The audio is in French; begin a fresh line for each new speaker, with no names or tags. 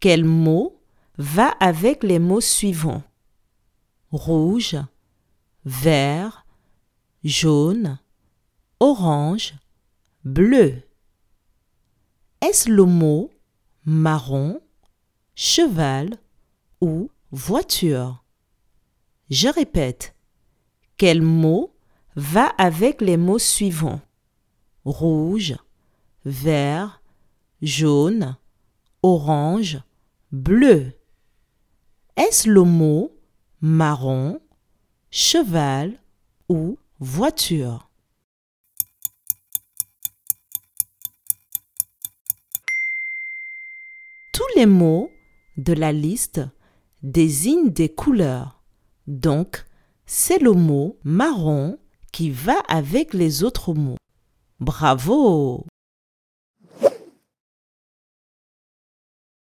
Quel mot va avec les mots suivants? Rouge, vert, jaune, orange, bleu. Est-ce le mot marron, cheval ou voiture? Je répète. Quel mot va avec les mots suivants? Rouge, vert, jaune, orange, bleu. Est-ce le mot marron, cheval ou voiture? Tous les mots de la liste désignent des couleurs. Donc, c'est le mot marron qui va avec les autres mots. Bravo